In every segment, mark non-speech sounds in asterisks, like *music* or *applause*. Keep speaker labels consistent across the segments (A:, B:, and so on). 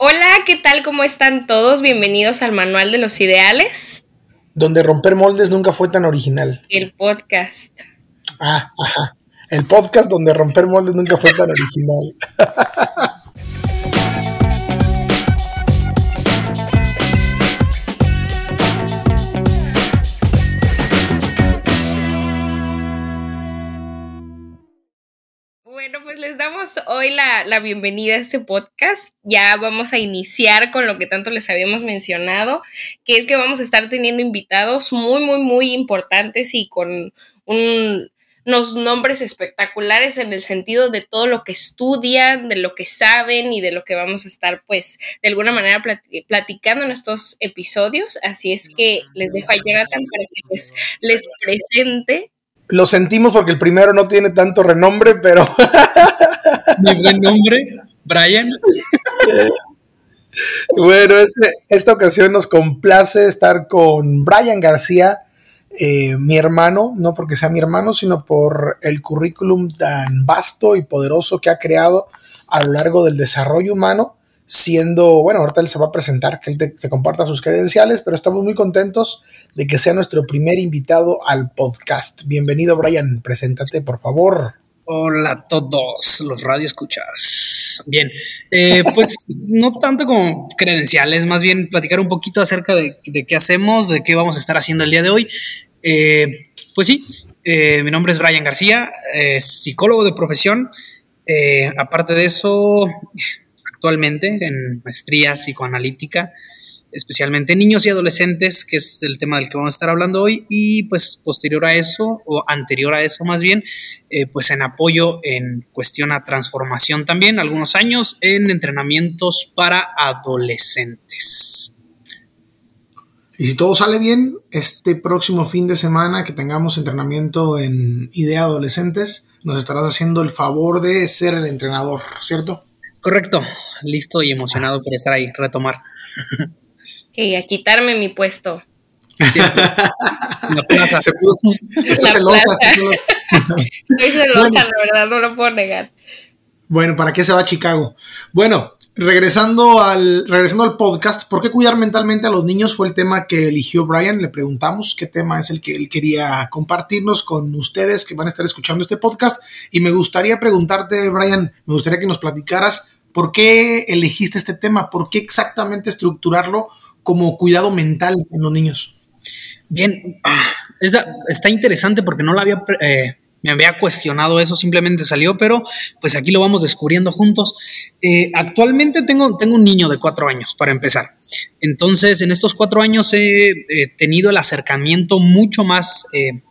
A: Hola, ¿qué tal? ¿Cómo están todos? Bienvenidos al Manual de los Ideales.
B: Donde romper moldes nunca fue tan original.
A: El podcast.
B: Ah, ajá. El podcast donde romper moldes nunca fue tan original. *laughs*
A: hoy la, bienvenida a este podcast. Ya vamos a iniciar con lo que tanto les habíamos mencionado, que es que vamos a estar teniendo invitados muy, muy, muy importantes y con unos nombres espectaculares en el sentido de todo lo que estudian, de lo que saben y de lo que vamos a estar, pues, de alguna manera platicando en estos episodios. Así es que les dejo a Jonathan para que les presente
B: lo sentimos porque el primero no tiene tanto renombre, pero. *laughs*
C: Mi buen nombre, Brian.
B: bueno, este, esta ocasión nos complace estar con Brian García, eh, mi hermano, no porque sea mi hermano, sino por el currículum tan vasto y poderoso que ha creado a lo largo del desarrollo humano siendo, bueno, ahorita él se va a presentar, que él se comparta sus credenciales, pero estamos muy contentos de que sea nuestro primer invitado al podcast. Bienvenido, Brian, preséntate, por favor.
C: Hola a todos los radioescuchas. Bien, eh, pues no tanto como credenciales, más bien platicar un poquito acerca de, qué hacemos, de qué vamos a estar haciendo el día de hoy. Eh, pues sí, eh, mi nombre es Brian García, psicólogo de profesión. aparte de eso, actualmente en maestría psicoanalítica, especialmente en niños y adolescentes, que es el tema del que vamos a estar hablando hoy, y pues posterior a eso, o anterior a eso más bien, eh, pues en apoyo en cuestión a transformación también, algunos años en entrenamientos para adolescentes.
B: Y si todo sale bien, este próximo fin de semana que tengamos entrenamiento en idea adolescentes, nos estarás haciendo el favor de ser el entrenador, ¿cierto?
C: Correcto, listo y emocionado por estar ahí, retomar. *laughs*
A: Y a quitarme mi puesto. *laughs*
C: la plaza. Se puso,
A: está celosa. Estoy celosa, la verdad, no lo puedo negar.
B: Bueno, ¿para qué se va a Chicago? Bueno, regresando al, regresando al podcast, ¿por qué cuidar mentalmente a los niños? Fue el tema que eligió Brian. Le preguntamos qué tema es el que él quería compartirnos con ustedes que van a estar escuchando este podcast. Y me gustaría preguntarte, Brian, me gustaría que nos platicaras por qué elegiste este tema, por qué exactamente estructurarlo como cuidado mental en los niños.
C: Bien, ah, está, interesante porque no lo había eh, me había cuestionado eso, simplemente salió, pero pues aquí lo vamos descubriendo juntos. Eh, actualmente tengo, tengo un niño de cuatro años, para empezar. Entonces, en estos cuatro años he tenido el acercamiento mucho más eh,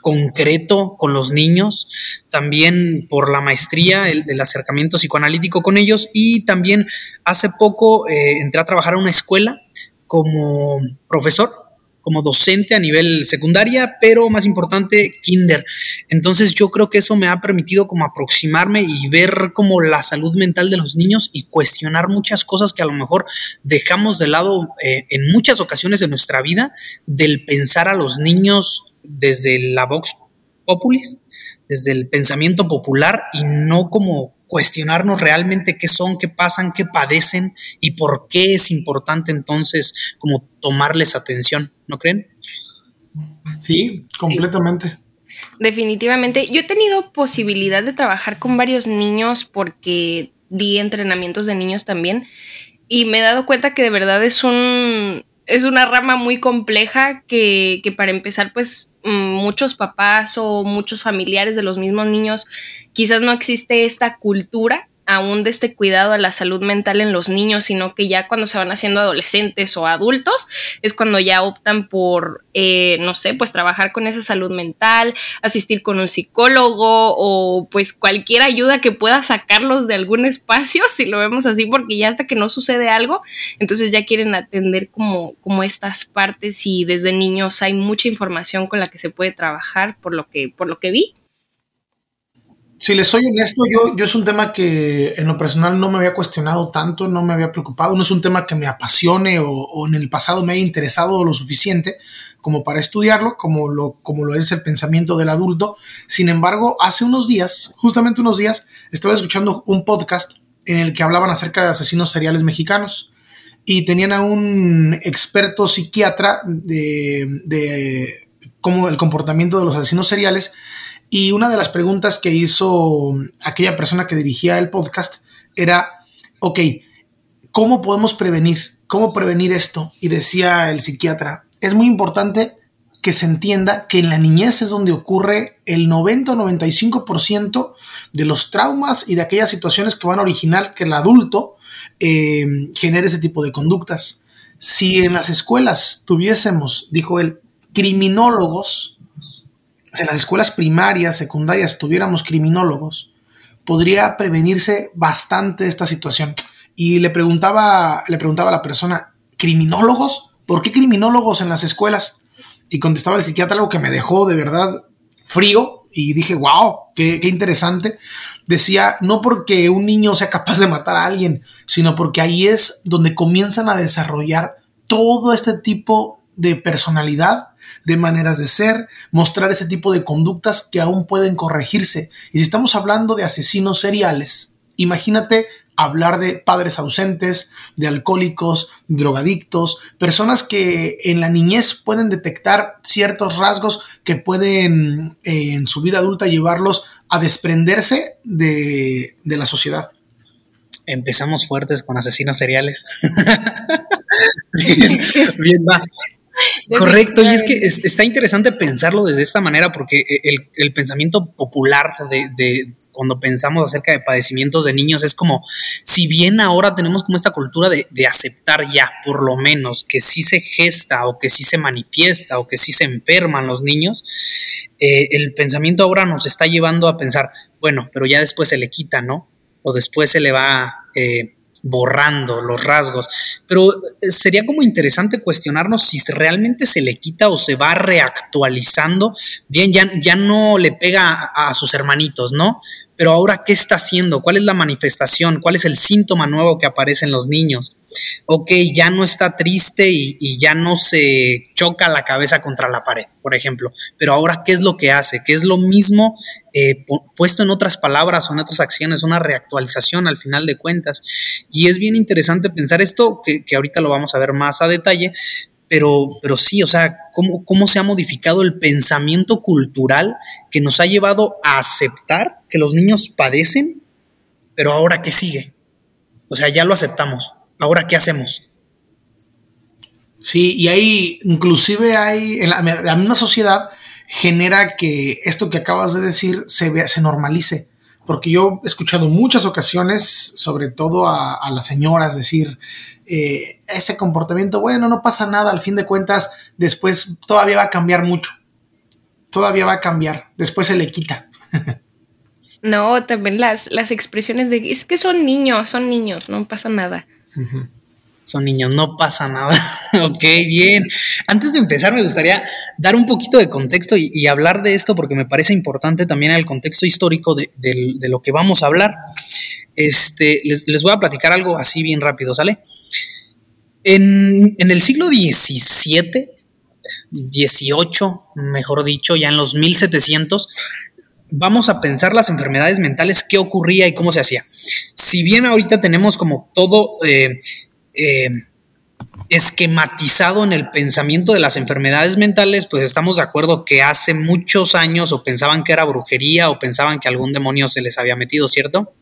C: concreto con los niños, también por la maestría, el, acercamiento psicoanalítico con ellos y también hace poco entré a trabajar en una escuela como profesor como docente a nivel secundaria, pero más importante, kinder. Entonces yo creo que eso me ha permitido como aproximarme y ver como la salud mental de los niños y cuestionar muchas cosas que a lo mejor dejamos de lado eh, en muchas ocasiones de nuestra vida, del pensar a los niños desde la Vox Populis, desde el pensamiento popular y no como cuestionarnos realmente qué son, qué pasan, qué padecen y por qué es importante entonces como tomarles atención, ¿no creen?
B: Sí, completamente.
A: Definitivamente. Yo he tenido posibilidad de trabajar con varios niños porque di entrenamientos de niños también y me he dado cuenta que de verdad es un es una rama muy compleja que, que para empezar pues muchos papás o muchos familiares de los mismos niños quizás no existe esta cultura aún de este cuidado a la salud mental en los niños, sino que ya cuando se van haciendo adolescentes o adultos es cuando ya optan por, eh, no sé, pues trabajar con esa salud mental, asistir con un psicólogo o pues cualquier ayuda que pueda sacarlos de algún espacio, *laughs* si lo vemos así, porque ya hasta que no sucede algo, entonces ya quieren atender como, como estas partes y desde niños hay mucha información con la que se puede trabajar por lo que, por lo que vi
B: si les soy honesto, yo, yo es un tema que en lo personal no me había cuestionado tanto, no me había preocupado, no es un tema que me apasione o, en el pasado me haya interesado lo suficiente como para estudiarlo, como lo, como lo es el pensamiento del adulto. Sin embargo, hace unos días, justamente unos días, estaba escuchando un podcast en el que hablaban acerca de asesinos seriales mexicanos y tenían a un experto psiquiatra de, de cómo el comportamiento de los asesinos seriales y una de las preguntas que hizo aquella persona que dirigía el podcast era, ok, ¿cómo podemos prevenir? ¿Cómo prevenir esto? Y decía el psiquiatra, es muy importante que se entienda que en la niñez es donde ocurre el 90 o 95% de los traumas y de aquellas situaciones que van a originar que el adulto eh, genere ese tipo de conductas. Si en las escuelas tuviésemos, dijo él, criminólogos, en las escuelas primarias, secundarias tuviéramos criminólogos, podría prevenirse bastante esta situación. Y le preguntaba, le preguntaba a la persona, ¿criminólogos? ¿Por qué criminólogos en las escuelas? Y contestaba el psiquiatra algo que me dejó de verdad frío y dije, wow, qué, qué, interesante. Decía, no porque un niño sea capaz de matar a alguien, sino porque ahí es donde comienzan a desarrollar todo este tipo de personalidad, de maneras de ser, mostrar ese tipo de conductas que aún pueden corregirse. Y si estamos hablando de asesinos seriales, imagínate hablar de padres ausentes, de alcohólicos, drogadictos, personas que en la niñez pueden detectar ciertos rasgos que pueden eh, en su vida adulta llevarlos a desprenderse de, de la sociedad.
C: Empezamos fuertes con asesinos seriales. *laughs* bien, bien, va. Correcto, y es que está interesante pensarlo desde esta manera porque el, el pensamiento popular de, de, cuando pensamos acerca de padecimientos de niños es como, si bien ahora tenemos como esta cultura de, de aceptar ya, por lo menos, que sí se gesta o que sí se manifiesta o que sí se enferman los niños, eh, el pensamiento ahora nos está llevando a pensar, bueno, pero ya después se le quita, ¿no? O después se le va... Eh, borrando los rasgos. Pero eh, sería como interesante cuestionarnos si realmente se le quita o se va reactualizando. Bien, ya, ya no le pega a, a sus hermanitos, ¿no? Pero ahora, ¿qué está haciendo? ¿Cuál es la manifestación? ¿Cuál es el síntoma nuevo que aparece en los niños? Ok, ya no está triste y, ya no se choca la cabeza contra la pared, por ejemplo. Pero ahora, ¿qué es lo que hace? ¿Qué es lo mismo eh, puesto en otras palabras o en otras acciones? Una reactualización al final de cuentas. Y es bien interesante pensar esto, que, que ahorita lo vamos a ver más a detalle, pero, pero sí, o sea, cómo, cómo se ha modificado el pensamiento cultural que nos ha llevado a aceptar que los niños padecen, pero ahora qué sigue. O sea, ya lo aceptamos. Ahora qué hacemos.
B: Sí, y ahí inclusive hay, en la, misma sociedad genera que esto que acabas de decir se, se normalice porque yo he escuchado muchas ocasiones, sobre todo a, a las señoras, decir, eh, ese comportamiento, bueno, no pasa nada, al fin de cuentas, después todavía va a cambiar mucho, todavía va a cambiar, después se le quita.
A: no, también las, las expresiones de, es que son niños, son niños, no pasa nada. Uh -huh
C: son niños, no pasa nada. *laughs* ok, bien. Antes de empezar, me gustaría dar un poquito de contexto y, hablar de esto porque me parece importante también el contexto histórico de, lo que vamos a hablar. Este, les, voy a platicar algo así bien rápido, ¿sale? En, en el siglo XVII, 18, mejor dicho, ya en los 1700, vamos a pensar las enfermedades mentales, qué ocurría y cómo se hacía. Si bien ahorita tenemos como todo... Eh, eh, esquematizado en el pensamiento de las enfermedades mentales, pues estamos de acuerdo que hace muchos años o pensaban que era brujería o pensaban que algún demonio se les había metido, ¿cierto?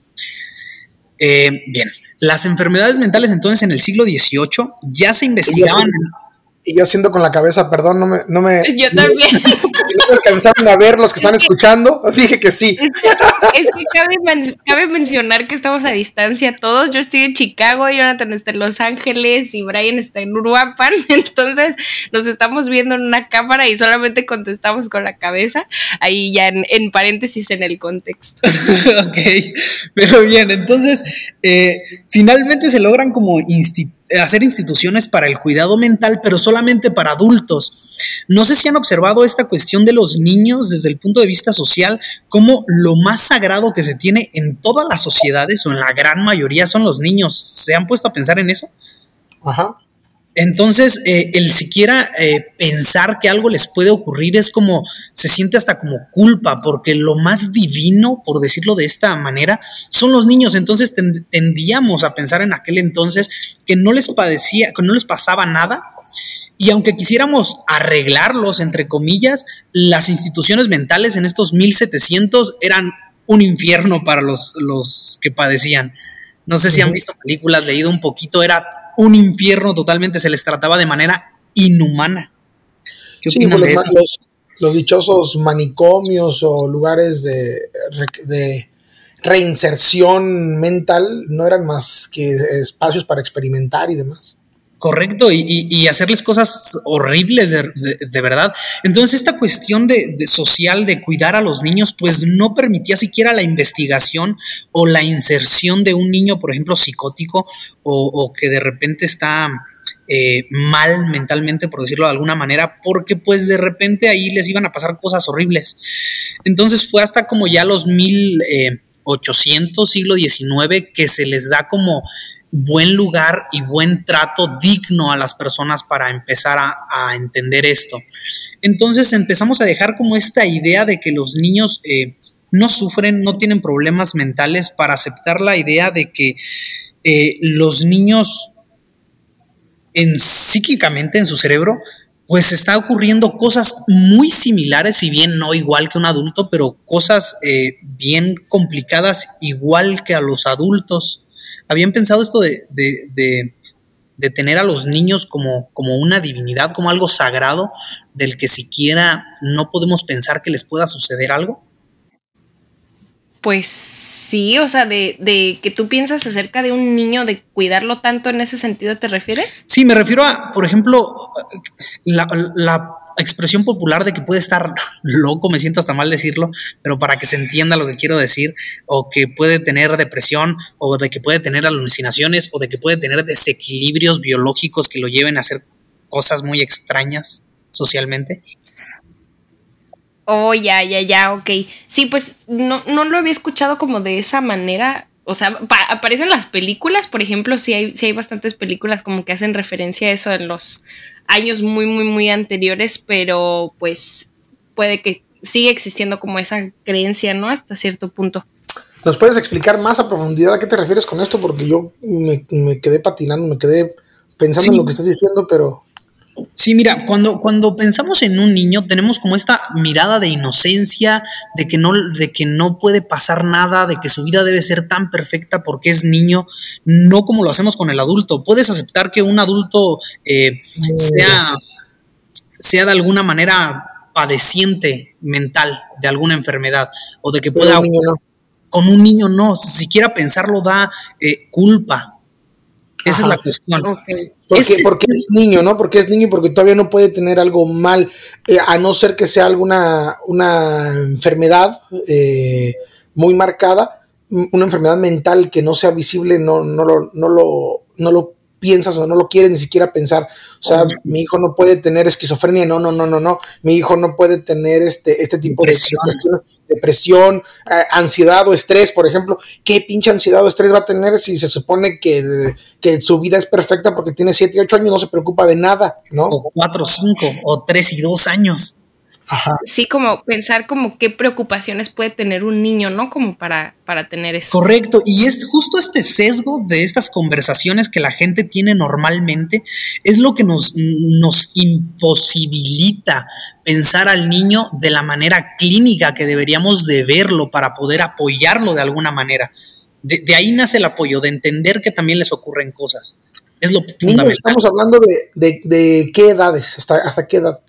C: Eh, bien, las enfermedades mentales entonces en el siglo XVIII ya se investigaban.
B: Y yo haciendo con la cabeza, perdón, no me. No me *laughs*
A: yo también. *laughs*
B: No, no alcanzaron a ver los que están escuchando. *laughs* Dije que sí.
A: Es que cabe, men cabe, mencionar que estamos a distancia todos. Yo estoy en Chicago, Jonathan está en Los Ángeles y Brian está en Uruapan. Entonces nos estamos viendo en una cámara y solamente contestamos con la cabeza. Ahí ya en, en paréntesis en el contexto.
C: ok, pero bien, entonces eh, finalmente se logran como instituir hacer instituciones para el cuidado mental, pero solamente para adultos. No sé si han observado esta cuestión de los niños desde el punto de vista social, como lo más sagrado que se tiene en todas las sociedades o en la gran mayoría son los niños. ¿Se han puesto a pensar en eso?
B: Ajá.
C: Entonces, eh, el siquiera eh, pensar que algo les puede ocurrir es como, se siente hasta como culpa, porque lo más divino, por decirlo de esta manera, son los niños. Entonces tendíamos a pensar en aquel entonces que no les padecía, que no les pasaba nada. Y aunque quisiéramos arreglarlos, entre comillas, las instituciones mentales en estos 1700 eran un infierno para los, los que padecían. No sé si han visto películas, leído un poquito, era un infierno totalmente, se les trataba de manera inhumana.
B: ¿Qué sí, pues los, Los, dichosos manicomios o lugares de, de reinserción mental no eran más que espacios para experimentar y demás.
C: Correcto, y, hacerles cosas horribles de, verdad. Entonces, esta cuestión de, social de cuidar a los niños, pues no permitía siquiera la investigación o la inserción de un niño, por ejemplo, psicótico o, que de repente está eh, mal mentalmente, por decirlo de alguna manera, porque pues de repente ahí les iban a pasar cosas horribles. Entonces fue hasta como ya los 1800, siglo XIX, que se les da como buen lugar y buen trato digno a las personas para empezar a, entender esto. Entonces empezamos a dejar como esta idea de que los niños eh, no sufren, no tienen problemas mentales, para aceptar la idea de que eh, los niños en, psíquicamente en su cerebro pues está ocurriendo cosas muy similares, si bien no igual que un adulto, pero cosas eh, bien complicadas igual que a los adultos habían pensado esto de, tener a los niños como, como una divinidad, como algo sagrado, del que siquiera no podemos pensar que les pueda suceder algo?
A: Pues sí, o sea, de, de, que tú piensas acerca de un niño, de cuidarlo tanto en ese sentido, ¿te refieres?
C: Sí, me refiero a, por ejemplo, la, la expresión popular de que puede estar *laughs* loco, me siento hasta mal decirlo, pero para que se entienda lo que quiero decir, o que puede tener depresión, o de que puede tener alucinaciones, o de que puede tener desequilibrios biológicos que lo lleven a hacer cosas muy extrañas socialmente.
A: Oh, ya, ya, ya, ok. Sí, pues no, no lo había escuchado como de esa manera. O sea, aparecen las películas, por ejemplo, sí hay, sí hay bastantes películas como que hacen referencia a eso en los años muy, muy, muy anteriores, pero pues puede que siga existiendo como esa creencia, ¿no? Hasta cierto punto.
B: ¿Nos puedes explicar más a profundidad a qué te refieres con esto? Porque yo me, quedé patinando, me quedé pensando en lo que estás diciendo, pero...
C: Sí, mira, cuando, cuando pensamos en un niño tenemos como esta mirada de inocencia, de que, no, de que no puede pasar nada, de que su vida debe ser tan perfecta porque es niño, no como lo hacemos con el adulto. Puedes aceptar que un adulto eh, sea, sea de alguna manera padeciente mental de alguna enfermedad o de que pueda... Con un niño no, siquiera pensarlo da eh, culpa. Esa es la cuestión.
B: Porque, es niño, ¿no? Porque es niño y porque todavía no puede tener algo mal, eh, a no ser que sea alguna una enfermedad eh, muy marcada, una enfermedad mental que no sea visible, no, no, lo, no, lo, no lo piensas o no lo quieres ni siquiera pensar. O sea, mi hijo no puede tener esquizofrenia, no, no, no, no, no. Mi hijo no puede tener este, este tipo de cuestiones, depresión, eh, ansiedad o estrés, por ejemplo. ¿Qué pinche ansiedad o estrés va a tener si se supone que, que su vida es perfecta porque tiene 7, 8 años, no se preocupa de nada, ¿no?
C: O 4, 5, o 3 y 2 años.
A: Sí, como pensar como qué preocupaciones puede tener un niño, ¿no? Como para, para tener eso.
C: Correcto, y es justo este sesgo de estas conversaciones que la gente tiene normalmente, es lo que nos, nos imposibilita pensar al niño de la manera clínica que deberíamos de verlo para poder apoyarlo de alguna manera. De, ahí nace el apoyo, de entender que también les ocurren cosas. Es lo fundamental.
B: Estamos hablando de, de, qué edades, hasta, hasta qué edad.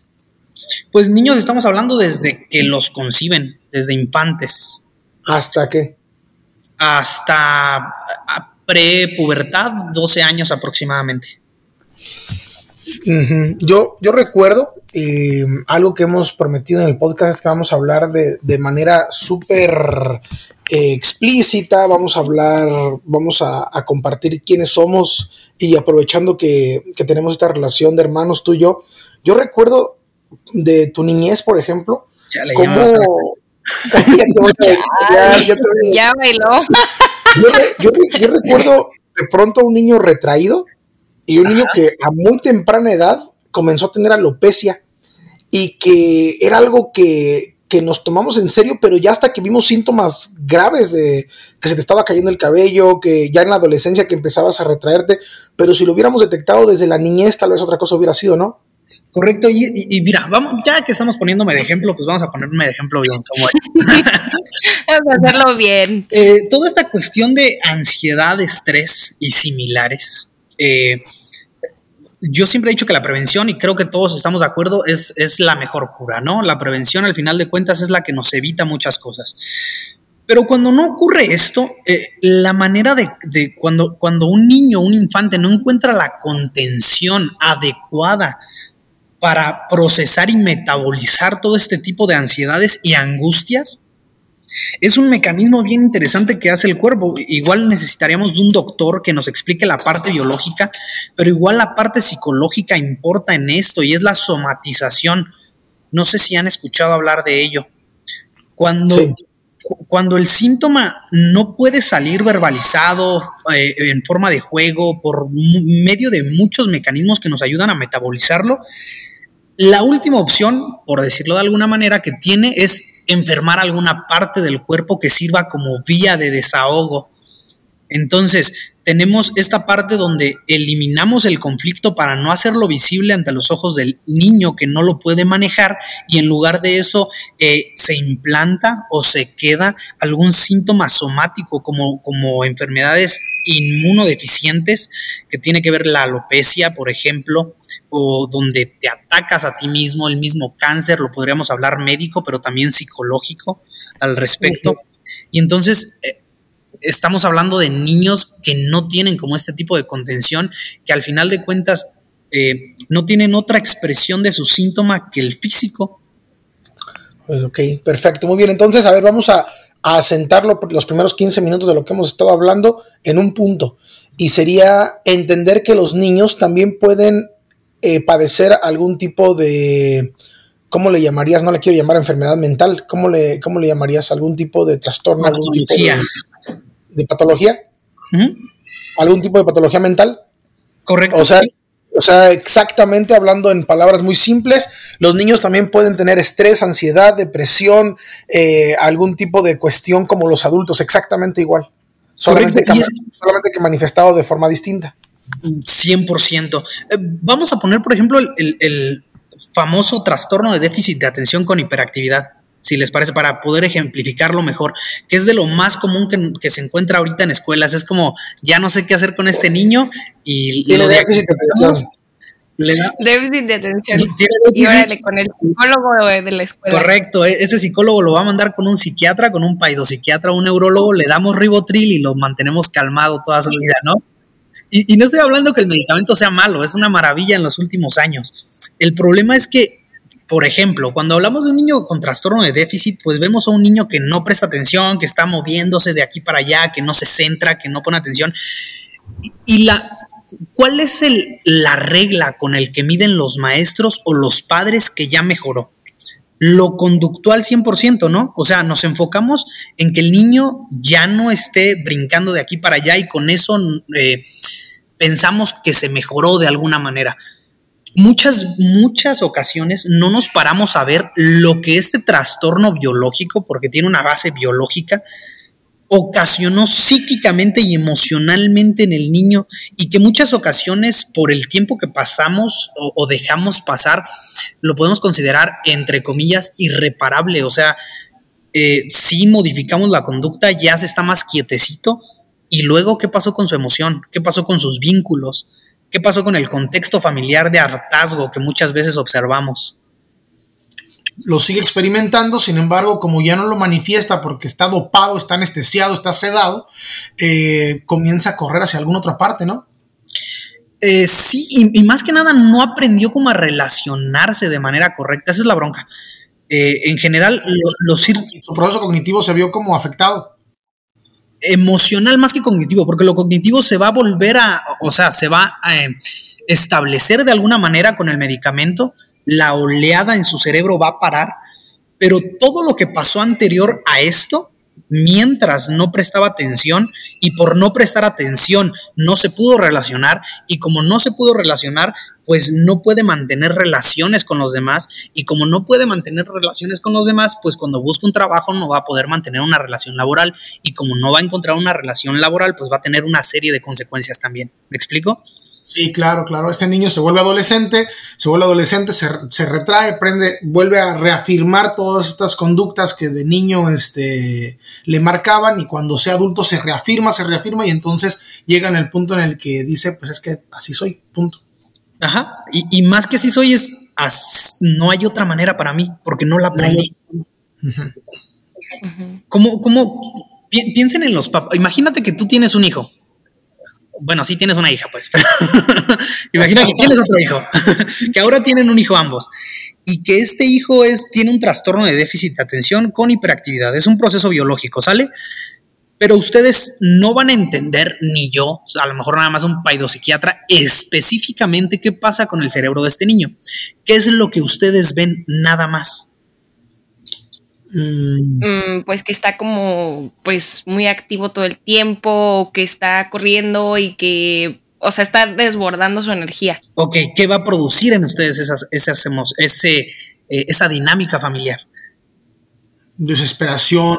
C: Pues niños estamos hablando desde que los conciben, desde infantes.
B: ¿Hasta qué?
C: Hasta pre-pubertad, 12 años aproximadamente.
B: yo, yo recuerdo eh, algo que hemos prometido en el podcast es que vamos a hablar de, manera súper eh, explícita, vamos a hablar, vamos a, compartir quiénes somos y aprovechando que, que, tenemos esta relación de hermanos tú y yo, yo recuerdo de tu niñez, por ejemplo, ya le ¿cómo... *laughs* *laughs*
A: ya, bailó.
B: Yo, recuerdo de pronto a un niño retraído y un niño que a muy temprana edad comenzó a tener alopecia y que era algo que, que nos tomamos en serio, pero ya hasta que vimos síntomas graves de que se te estaba cayendo el cabello, que ya en la adolescencia que empezabas a retraerte, pero si lo hubiéramos detectado desde la niñez, tal vez otra cosa hubiera sido, ¿no?
C: Correcto, y, mira, vamos, ya que estamos poniéndome de ejemplo, pues vamos a ponerme de ejemplo bien. Como *laughs*
A: vamos a hacerlo bien.
C: Eh, toda esta cuestión de ansiedad, estrés y similares, eh, yo siempre he dicho que la prevención, y creo que todos estamos de acuerdo, es, es la mejor cura, ¿no? La prevención al final de cuentas es la que nos evita muchas cosas. Pero cuando no ocurre esto, eh, la manera de, de, cuando, cuando un niño, un infante no encuentra la contención adecuada para procesar y metabolizar todo este tipo de ansiedades y angustias, es un mecanismo bien interesante que hace el cuerpo. Igual necesitaríamos de un doctor que nos explique la parte biológica, pero igual la parte psicológica importa en esto y es la somatización. No sé si han escuchado hablar de ello. Cuando, cuando el síntoma no puede salir verbalizado eh, en forma de juego por medio de muchos mecanismos que nos ayudan a metabolizarlo, la última opción, por decirlo de alguna manera, que tiene es enfermar alguna parte del cuerpo que sirva como vía de desahogo. Entonces, tenemos esta parte donde eliminamos el conflicto para no hacerlo visible ante los ojos del niño que no lo puede manejar y en lugar de eso eh, se implanta o se queda algún síntoma somático como, como enfermedades inmunodeficientes que tiene que ver la alopecia, por ejemplo, o donde te atacas a ti mismo, el mismo cáncer, lo podríamos hablar médico, pero también psicológico al respecto. Y entonces... Eh, estamos hablando de niños que no tienen como este tipo de contención, que al final de cuentas eh, no tienen otra expresión de su síntoma que el físico.
B: Pues, ok, perfecto, muy bien. Entonces, a ver, vamos a, a asentarlo los primeros 15 minutos de lo que hemos estado hablando en un punto. Y sería entender que los niños también pueden eh, padecer algún tipo de, ¿cómo le llamarías? No le quiero llamar enfermedad mental, ¿cómo le, cómo le llamarías? ¿Algún tipo de trastorno? Algún tipo de patología, algún tipo de patología mental.
C: Correcto.
B: O sea, o sea, exactamente hablando en palabras muy simples, los niños también pueden tener estrés, ansiedad, depresión, eh, algún tipo de cuestión como los adultos, exactamente igual. Solamente, que, solamente que manifestado de forma distinta.
C: 100%. Eh, vamos a poner, por ejemplo, el famoso trastorno de déficit de atención con hiperactividad si les parece, para poder ejemplificarlo mejor, que es de lo más común que, se encuentra ahorita en escuelas. Es como, ya no sé qué hacer con este niño y, lo de
A: le da, déficit de atención. Y órale, con el psicólogo de la escuela.
C: Correcto, e-, ese psicólogo lo va a mandar con un psiquiatra, con un paidopsiquiatra, un neurólogo, le damos ribotril y lo mantenemos calmado toda su vida, ¿no? Y, y no estoy hablando que el medicamento sea malo, es una maravilla en los últimos años. El problema es que por ejemplo, cuando hablamos de un niño con trastorno de déficit, pues vemos a un niño que no presta atención, que está moviéndose de aquí para allá, que no se centra, que no pone atención. Y, la, ¿cuál es la regla con el que miden los maestros o los padres que ya mejoró? Lo conductual 100%, ¿no? O sea, nos enfocamos en que el niño ya no esté brincando de aquí para allá y con eso eh, pensamos que se mejoró de alguna manera muchas, muchas ocasiones no nos paramos a ver lo que este trastorno biológico, porque tiene una base biológica, ocasionó psíquicamente y emocionalmente en el niño y que muchas ocasiones por el tiempo que pasamos o, dejamos pasar lo podemos considerar entre comillas irreparable. O sea, eh, si modificamos la conducta ya se está más quietecito y luego qué pasó con su emoción, qué pasó con sus vínculos, ¿Qué pasó con el contexto familiar de hartazgo que muchas veces observamos?
B: Lo sigue experimentando, sin embargo, como ya no lo manifiesta porque está dopado, está anestesiado, está sedado, eh, comienza a correr hacia alguna otra parte, ¿no?
C: Eh, sí, y, más que nada no aprendió como a relacionarse de manera correcta, esa es la bronca. Eh, en general, los...
B: Su proceso cognitivo se vio como afectado
C: emocional más que cognitivo, porque lo cognitivo se va a volver a, o sea, se va a eh, establecer de alguna manera con el medicamento, la oleada en su cerebro va a parar, pero todo lo que pasó anterior a esto mientras no prestaba atención y por no prestar atención no se pudo relacionar y como no se pudo relacionar, pues no puede mantener relaciones con los demás y como no puede mantener relaciones con los demás, pues cuando busca un trabajo no va a poder mantener una relación laboral y como no va a encontrar una relación laboral, pues va a tener una serie de consecuencias también. ¿Me explico?
B: Sí, claro, claro. Este niño se vuelve adolescente, se vuelve adolescente, se, se, retrae, prende, vuelve a reafirmar todas estas conductas que de niño este, le marcaban y cuando sea adulto se reafirma, se reafirma y entonces llega en el punto en el que dice, pues es que así soy, punto.
C: Ajá, y, y más que así soy es, no hay otra manera para mí, porque no la aprendí. ¿Cómo, cómo, piensen en los papás, imagínate que tú tienes un hijo bueno, sí tienes una hija, pues. *laughs* Imagina que tienes otro hijo, *laughs* que ahora tienen un hijo ambos, y que este hijo es, tiene un trastorno de déficit de atención con hiperactividad. Es un proceso biológico, ¿sale? Pero ustedes no van a entender, ni yo, a lo mejor nada más un paidopsiquiatra, específicamente qué pasa con el cerebro de este niño. ¿Qué es lo que ustedes ven nada más?
A: Mm. Mm, pues que está como pues muy activo todo el tiempo, que está corriendo y que, o sea, está desbordando su energía.
C: Ok, ¿qué va a producir en ustedes esas, esas ese, eh, esa dinámica familiar?
B: Desesperación,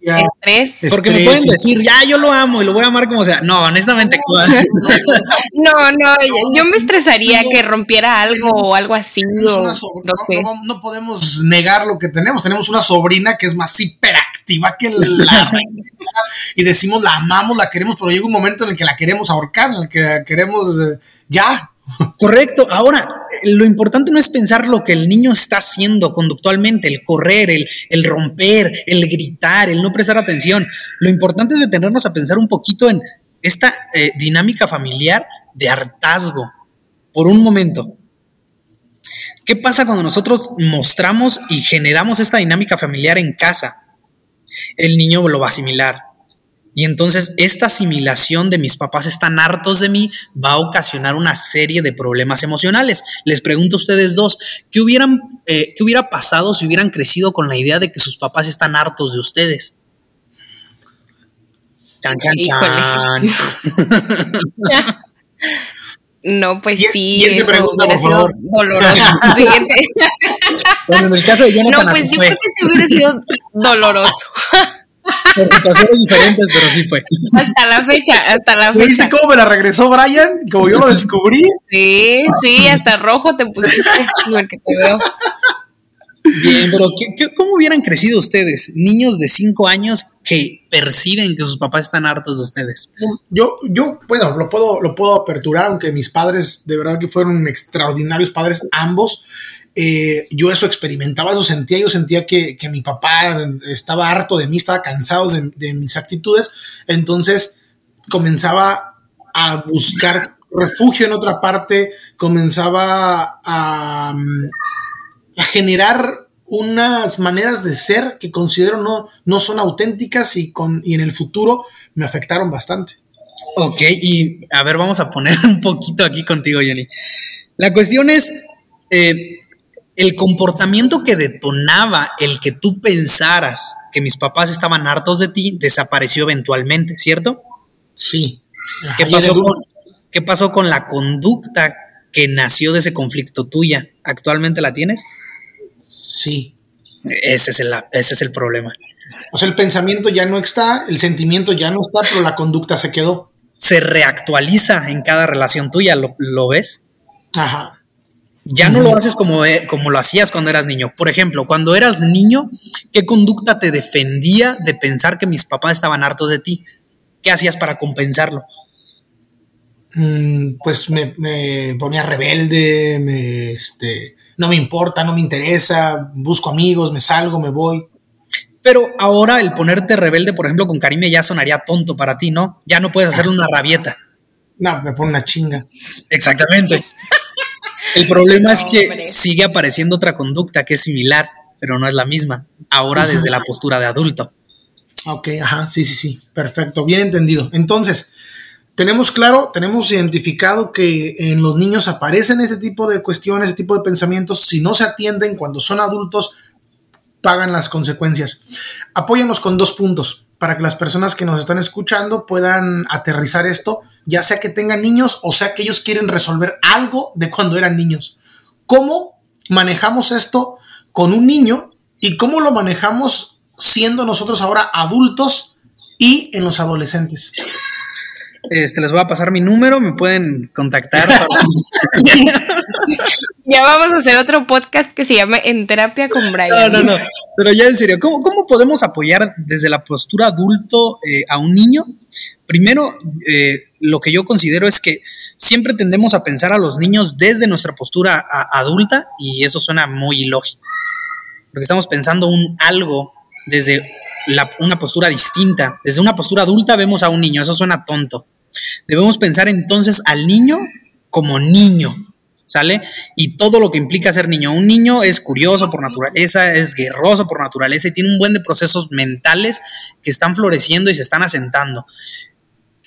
A: Estrés.
C: Porque me pueden decir, ya yo lo amo y lo voy a amar como sea. No, honestamente. *laughs*
A: no, no, yo me estresaría que rompiera algo o algo así.
B: no, podemos negar lo que tenemos. Tenemos una sobrina que es más hiperactiva que la *laughs* y decimos la amamos, la queremos, pero llega un momento en el que la queremos ahorcar, en el que queremos eh, ya,
C: Correcto. Ahora, lo importante no es pensar lo que el niño está haciendo conductualmente, el correr, el, romper, el gritar, el no prestar atención. Lo importante es detenernos a pensar un poquito en esta eh, dinámica familiar de hartazgo. Por un momento. ¿Qué pasa cuando nosotros mostramos y generamos esta dinámica familiar en casa? El niño lo va a asimilar y entonces esta asimilación de mis papás están hartos de mí va a ocasionar una serie de problemas emocionales. Les pregunto a ustedes dos, ¿qué, hubieran, eh, ¿qué hubiera pasado si hubieran crecido con la idea de que sus papás están hartos de ustedes? Chan, chan, chan. *laughs*
A: No, pues sí, eso hubiera sido doloroso. *laughs* Siguiente.
C: Bueno, en el caso de Jonathan,
A: no, pues yo creo que sí hubiera sido doloroso. *laughs*
C: Por situaciones diferentes, pero sí fue.
A: Hasta la fecha, hasta la fecha.
B: ¿Viste cómo me la regresó Brian? Como yo lo descubrí.
A: Sí, sí, hasta rojo te pusiste porque te veo.
C: Bien, pero cómo hubieran crecido ustedes? Niños de 5 años que perciben que sus papás están hartos de ustedes.
B: Yo, yo, bueno, lo puedo, lo puedo aperturar, aunque mis padres de verdad que fueron extraordinarios padres ambos. Eh, yo eso experimentaba, eso sentía, yo sentía que, mi papá estaba harto de mí, estaba cansado de, mis actitudes, entonces comenzaba a buscar refugio en otra parte, comenzaba a, a generar unas maneras de ser que considero no, no son auténticas y, con, y en el futuro me afectaron bastante.
C: Ok, y a ver, vamos a poner *laughs* un poquito aquí contigo, Johnny. La cuestión es, eh, el comportamiento que detonaba el que tú pensaras que mis papás estaban hartos de ti desapareció eventualmente, ¿cierto?
B: Sí.
C: ¿Qué pasó, con, ¿Qué pasó con la conducta que nació de ese conflicto tuya? ¿Actualmente la tienes?
B: Sí.
C: Ese es el, ese es el problema.
B: O sea, el pensamiento ya no está, el sentimiento ya no está, pero la conducta se quedó.
C: Se reactualiza en cada relación tuya, ¿lo, lo ves?
B: Ajá.
C: Ya no lo haces como, eh, como lo hacías cuando eras niño. Por ejemplo, cuando eras niño, ¿qué conducta te defendía de pensar que mis papás estaban hartos de ti? ¿Qué hacías para compensarlo?
B: Mm, pues me, ponía rebelde, me, este, no me importa, no me interesa, busco amigos, me salgo, me voy.
C: Pero ahora el ponerte rebelde, por ejemplo, con Karime ya sonaría tonto para ti, ¿no? Ya no puedes hacer una rabieta.
B: No, me pone una chinga.
C: Exactamente. El problema es que sigue apareciendo otra conducta que es similar, pero no es la misma. Ahora desde la postura de adulto.
B: Ok, ajá, sí, sí, sí. Perfecto, bien entendido. Entonces, tenemos claro, tenemos identificado que en los niños aparecen este tipo de cuestiones, este tipo de pensamientos. Si no se atienden cuando son adultos, pagan las consecuencias. Apóyanos con dos puntos para que las personas que nos están escuchando puedan aterrizar esto, ya sea que tengan niños o sea que ellos quieren resolver algo de cuando eran niños. ¿Cómo manejamos esto con un niño y cómo lo manejamos siendo nosotros ahora adultos y en los adolescentes?
C: Este, les voy a pasar mi número, me pueden contactar. *laughs*
A: ya vamos a hacer otro podcast que se llame En Terapia con Brian. No,
C: no, no. Pero ya en serio, ¿cómo, podemos apoyar desde la postura adulto eh, a un niño? Primero, eh, lo que yo considero es que siempre tendemos a pensar a los niños desde nuestra postura adulta y eso suena muy ilógico. Porque estamos pensando un algo desde una postura distinta. Desde una postura adulta vemos a un niño, eso suena tonto. Debemos pensar entonces al niño como niño, ¿sale? Y todo lo que implica ser niño. Un niño es curioso por naturaleza, es guerroso por naturaleza y tiene un buen de procesos mentales que están floreciendo y se están asentando.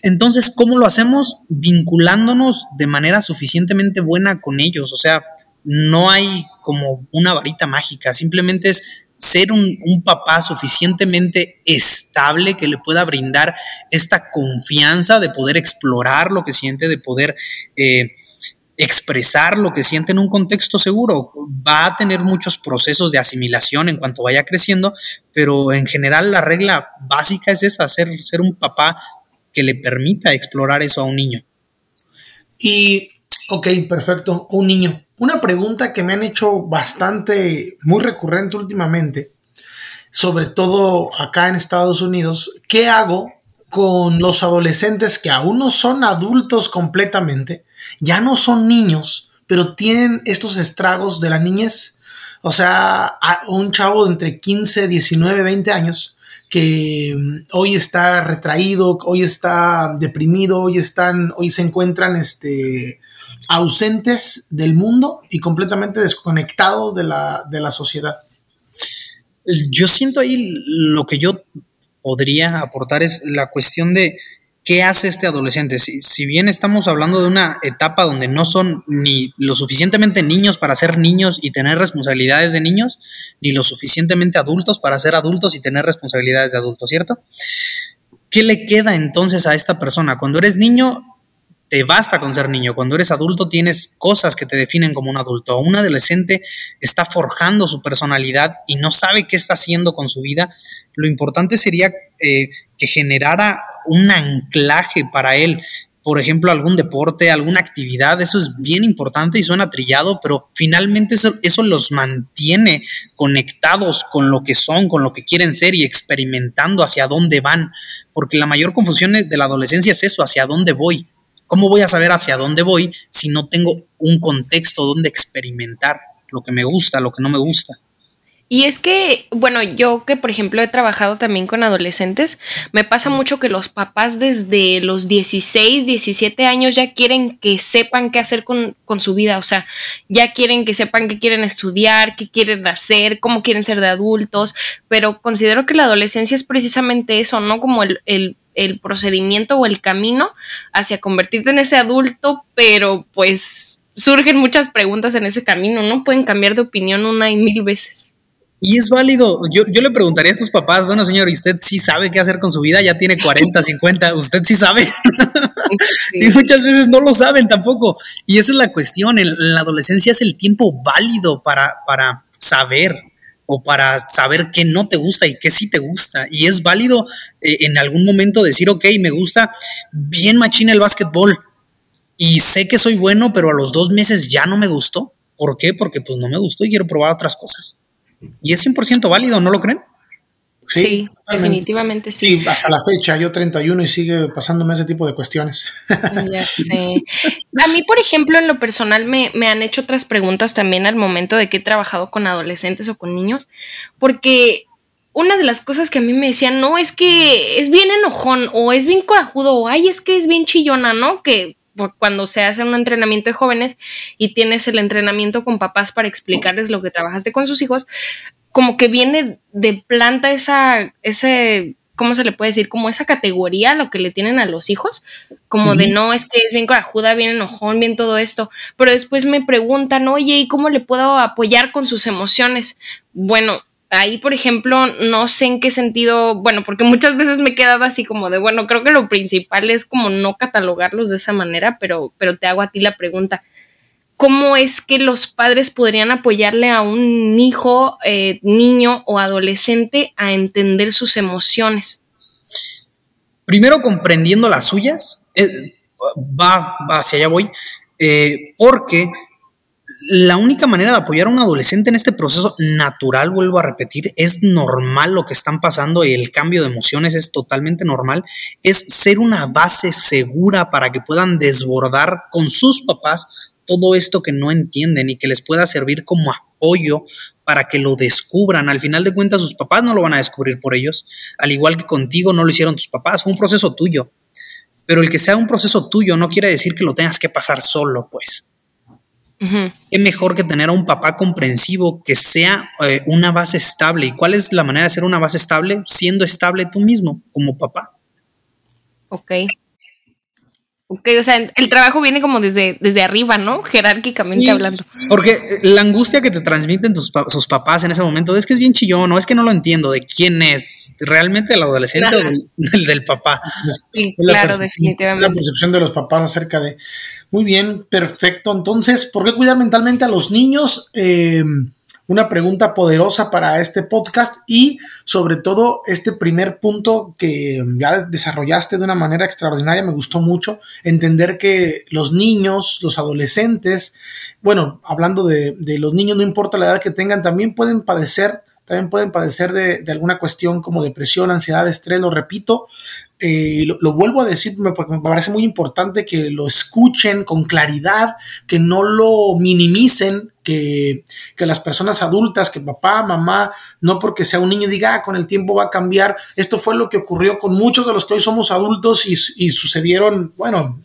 C: Entonces, ¿cómo lo hacemos? Vinculándonos de manera suficientemente buena con ellos. O sea, no hay como una varita mágica, simplemente es ser un, papá suficientemente estable que le pueda brindar esta confianza de poder explorar lo que siente, de poder eh, expresar lo que siente en un contexto seguro. Va a tener muchos procesos de asimilación en cuanto vaya creciendo, pero en general la regla básica es esa, ser, ser un papá que le permita explorar eso a un niño.
B: Y, ok, perfecto, un niño. Una pregunta que me han hecho bastante, muy recurrente últimamente, sobre todo acá en Estados Unidos, ¿qué hago con los adolescentes que aún no son adultos completamente, ya no son niños, pero tienen estos estragos de la niñez? O sea, un chavo de entre 15, 19, 20 años que mm, hoy está retraído, hoy está deprimido, hoy están, hoy se encuentran este, ausentes del mundo y completamente desconectados de la, de la sociedad.
C: Yo siento ahí lo que yo podría aportar es la cuestión de qué hace este adolescente. Si, si, bien estamos hablando de una etapa donde no son ni lo suficientemente niños para ser niños y tener responsabilidades de niños, ni lo suficientemente adultos para ser adultos y tener responsabilidades de adultos, ¿cierto? ¿Qué le queda entonces a esta persona? Cuando eres niño, te basta con ser niño. Cuando eres adulto tienes cosas que te definen como un adulto. Un adolescente está forjando su personalidad y no sabe qué está haciendo con su vida. Lo importante sería eh, que generara un anclaje para él. Por ejemplo, algún deporte, alguna actividad, eso es bien importante y suena trillado, pero finalmente eso, eso los mantiene conectados con lo que son, con lo que quieren ser y experimentando hacia dónde van. Porque la mayor confusión de la adolescencia es eso, hacia dónde voy ¿Cómo voy a saber hacia dónde voy si no tengo un contexto donde experimentar lo que me gusta, lo que no me gusta?
A: Y es que, bueno, yo que por ejemplo he trabajado también con adolescentes, me pasa mucho que los papás desde los 16, 17 años ya quieren que sepan qué hacer con, con, su vida, o sea, ya quieren que sepan qué quieren estudiar, qué quieren hacer, cómo quieren ser de adultos, pero considero que la adolescencia es precisamente eso, ¿no? Como el, el el procedimiento o el camino hacia convertirte en ese adulto, pero pues surgen muchas preguntas en ese camino, ¿no? Pueden cambiar de opinión una y mil veces.
C: Y es válido. Yo, yo le preguntaría a estos papás, bueno, señor, ¿y usted sí sabe qué hacer con su vida? Ya tiene 40, 50, *laughs* ¿usted sí sabe? *laughs* y muchas veces no lo saben tampoco. Y esa es la cuestión. la adolescencia es el tiempo válido para, para saber, o para saber qué no te gusta y qué sí te gusta. Y es válido eh, en algún momento decir, ok, me gusta bien machina el básquetbol y sé que soy bueno, pero a los dos meses ya no me gustó. ¿Por qué? Porque pues no me gustó y quiero probar otras cosas. Y es 100% válido, ¿no lo creen?
A: Sí, definitivamente sí.
B: Sí, hasta la fecha, yo 31 y sigue pasándome ese tipo de cuestiones.
A: Ya *laughs* sé. A mí, por ejemplo, en lo personal me, me, han hecho otras preguntas también al momento de que he trabajado con adolescentes o con niños, porque una de las cosas que a mí me decían, no, es que es bien enojón o es bien corajudo o ay, es que es bien chillona, ¿no? Que cuando se hace un entrenamiento de jóvenes y tienes el entrenamiento con papás para explicarles lo que trabajaste con sus hijos, como que viene de planta esa, ese, ¿cómo se le puede decir? Como esa categoría, lo que le tienen a los hijos, como de no, es que es bien corajuda, bien enojón, bien todo esto, pero después me preguntan, oye, ¿y cómo le puedo apoyar con sus emociones? Bueno, ahí, por ejemplo, no sé en qué sentido, bueno, porque muchas veces me he quedado así como de, bueno, creo que lo principal es como no catalogarlos de esa manera, pero, pero te hago a ti la pregunta. ¿Cómo es que los padres podrían apoyarle a un hijo, eh, niño o adolescente a entender sus emociones?
C: Primero comprendiendo las suyas, eh, va, va, hacia allá voy, eh, porque la única manera de apoyar a un adolescente en este proceso natural, vuelvo a repetir, es normal lo que están pasando y el cambio de emociones es totalmente normal, es ser una base segura para que puedan desbordar con sus papás todo esto que no entienden y que les pueda servir como apoyo para que lo descubran. Al final de cuentas, sus papás no lo van a descubrir por ellos, al igual que contigo no lo hicieron tus papás, fue un proceso tuyo. Pero el que sea un proceso tuyo no quiere decir que lo tengas que pasar solo, pues. Es mejor que tener a un papá comprensivo que sea eh, una base estable. ¿Y cuál es la manera de ser una base estable? Siendo estable tú mismo, como papá.
A: Ok. Ok, o sea, el trabajo viene como desde, desde arriba, ¿no? Jerárquicamente hablando.
C: Porque eh, la angustia que te transmiten tus sus papás en ese momento es que es bien chillón, no es que no lo entiendo de quién es, realmente el adolescente o del, del, papá.
A: Sí, claro, definitivamente.
B: La percepción de los papás acerca de. Muy bien, perfecto. Entonces, ¿por qué cuidar mentalmente a los niños? Eh, una pregunta poderosa para este podcast y sobre todo este primer punto que ya desarrollaste de una manera extraordinaria, me gustó mucho, entender que los niños, los adolescentes, bueno, hablando de, los niños, no importa la edad que tengan, también pueden padecer también pueden padecer de, alguna cuestión como depresión, ansiedad, estrés, lo repito, eh, lo, vuelvo a decir porque me parece muy importante que lo escuchen con claridad, que no lo minimicen, que, las personas adultas, que papá, mamá, no porque sea un niño diga, ah, con el tiempo va a cambiar. Esto fue lo que ocurrió con muchos de los que hoy somos adultos y, y sucedieron, bueno,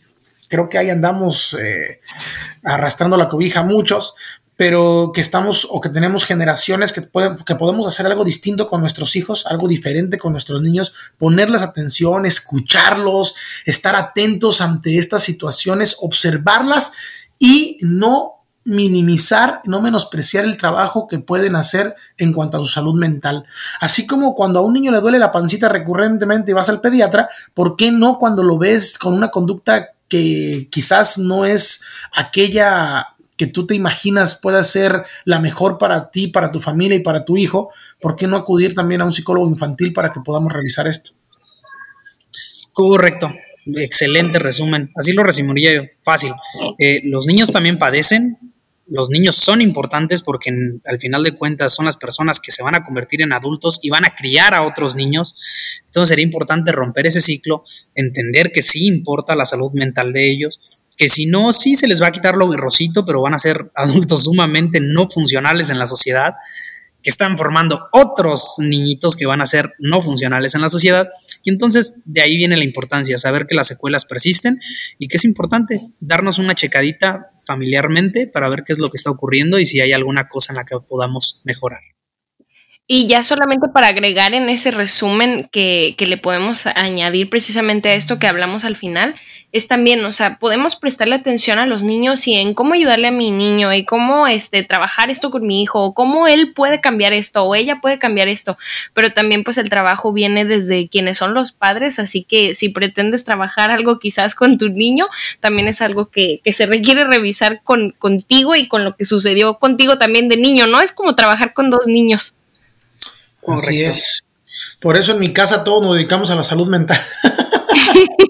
B: creo que ahí andamos eh, arrastrando la cobija muchos, pero que estamos o que tenemos generaciones que, que podemos hacer algo distinto con nuestros hijos, algo diferente con nuestros niños, ponerles atención, escucharlos, estar atentos ante estas situaciones, observarlas y no minimizar, no menospreciar el trabajo que pueden hacer en cuanto a su salud mental. Así como cuando a un niño le duele la pancita recurrentemente y vas al pediatra, ¿por qué no cuando lo ves con una conducta que quizás no es aquella que tú te imaginas pueda ser la mejor para ti, para tu familia y para tu hijo, ¿por qué no acudir también a un psicólogo infantil para que podamos revisar esto?
C: Correcto, excelente resumen. Así lo resumiría yo, fácil. Eh, los niños también padecen, los niños son importantes porque al final de cuentas son las personas que se van a convertir en adultos y van a criar a otros niños. Entonces sería importante romper ese ciclo, entender que sí importa la salud mental de ellos que si no, sí se les va a quitar lo guerrosito, pero van a ser *laughs* adultos sumamente no funcionales en la sociedad, que están formando otros niñitos que van a ser no funcionales en la sociedad. Y entonces de ahí viene la importancia, saber que las secuelas persisten y que es importante darnos una checadita familiarmente para ver qué es lo que está ocurriendo y si hay alguna cosa en la que podamos mejorar.
A: Y ya solamente para agregar en ese resumen que, que le podemos añadir precisamente a esto que hablamos al final, es también, o sea, podemos prestarle atención a los niños y en cómo ayudarle a mi niño y cómo este, trabajar esto con mi hijo o cómo él puede cambiar esto o ella puede cambiar esto, pero también pues el trabajo viene desde quienes son los padres, así que si pretendes trabajar algo quizás con tu niño, también es algo que, que se requiere revisar con, contigo y con lo que sucedió contigo también de niño, ¿no? Es como trabajar con dos niños.
B: Así es. Por eso en mi casa todos nos dedicamos a la salud mental. *laughs*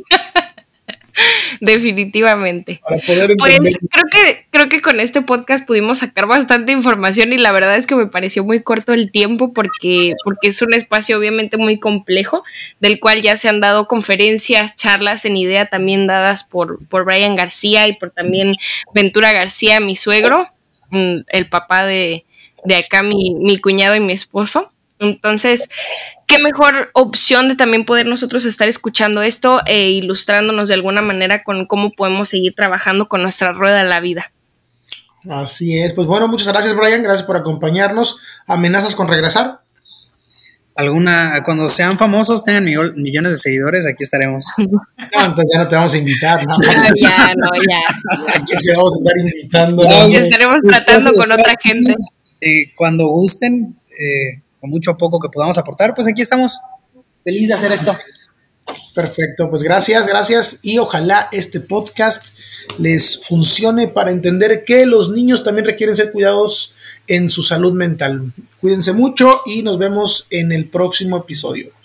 B: *laughs*
A: Definitivamente. pues creo que, creo que con este podcast pudimos sacar bastante información y la verdad es que me pareció muy corto el tiempo porque, porque es un espacio obviamente muy complejo, del cual ya se han dado conferencias, charlas en idea también dadas por, por Brian García y por también Ventura García, mi suegro, mm, el papá de, de acá, mi, mi cuñado y mi esposo. Entonces, qué mejor opción de también poder nosotros estar escuchando esto e ilustrándonos de alguna manera con cómo podemos seguir trabajando con nuestra rueda de la vida.
B: Así es, pues bueno, muchas gracias Brian, gracias por acompañarnos. ¿Amenazas con regresar?
C: Alguna, cuando sean famosos, tengan millones de seguidores, aquí estaremos. *laughs*
B: No, entonces ya no te vamos a invitar.
A: No, *laughs* ya, no, ya.
B: Aquí te vamos a estar invitando.
A: No, estaremos tratando con otra gente.
C: Eh, cuando gusten, eh, con mucho o poco que podamos aportar, pues aquí estamos. Feliz de hacer esto.
B: Perfecto, pues gracias, gracias y ojalá este podcast les funcione para entender que los niños también requieren ser cuidados en su salud mental. Cuídense mucho y nos vemos en el próximo episodio.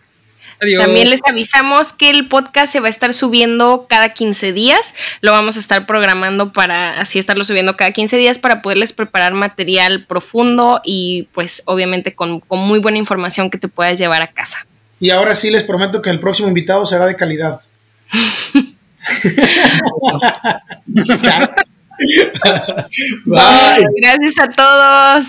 A: También les avisamos que el podcast se va a estar subiendo cada 15 días. Lo vamos a estar programando para así estarlo subiendo cada 15 días para poderles preparar material profundo y pues obviamente con, con muy buena información que te puedas llevar a casa.
B: Y ahora sí les prometo que el próximo invitado será de calidad. *laughs* *laughs*
A: Bye. Gracias a todos.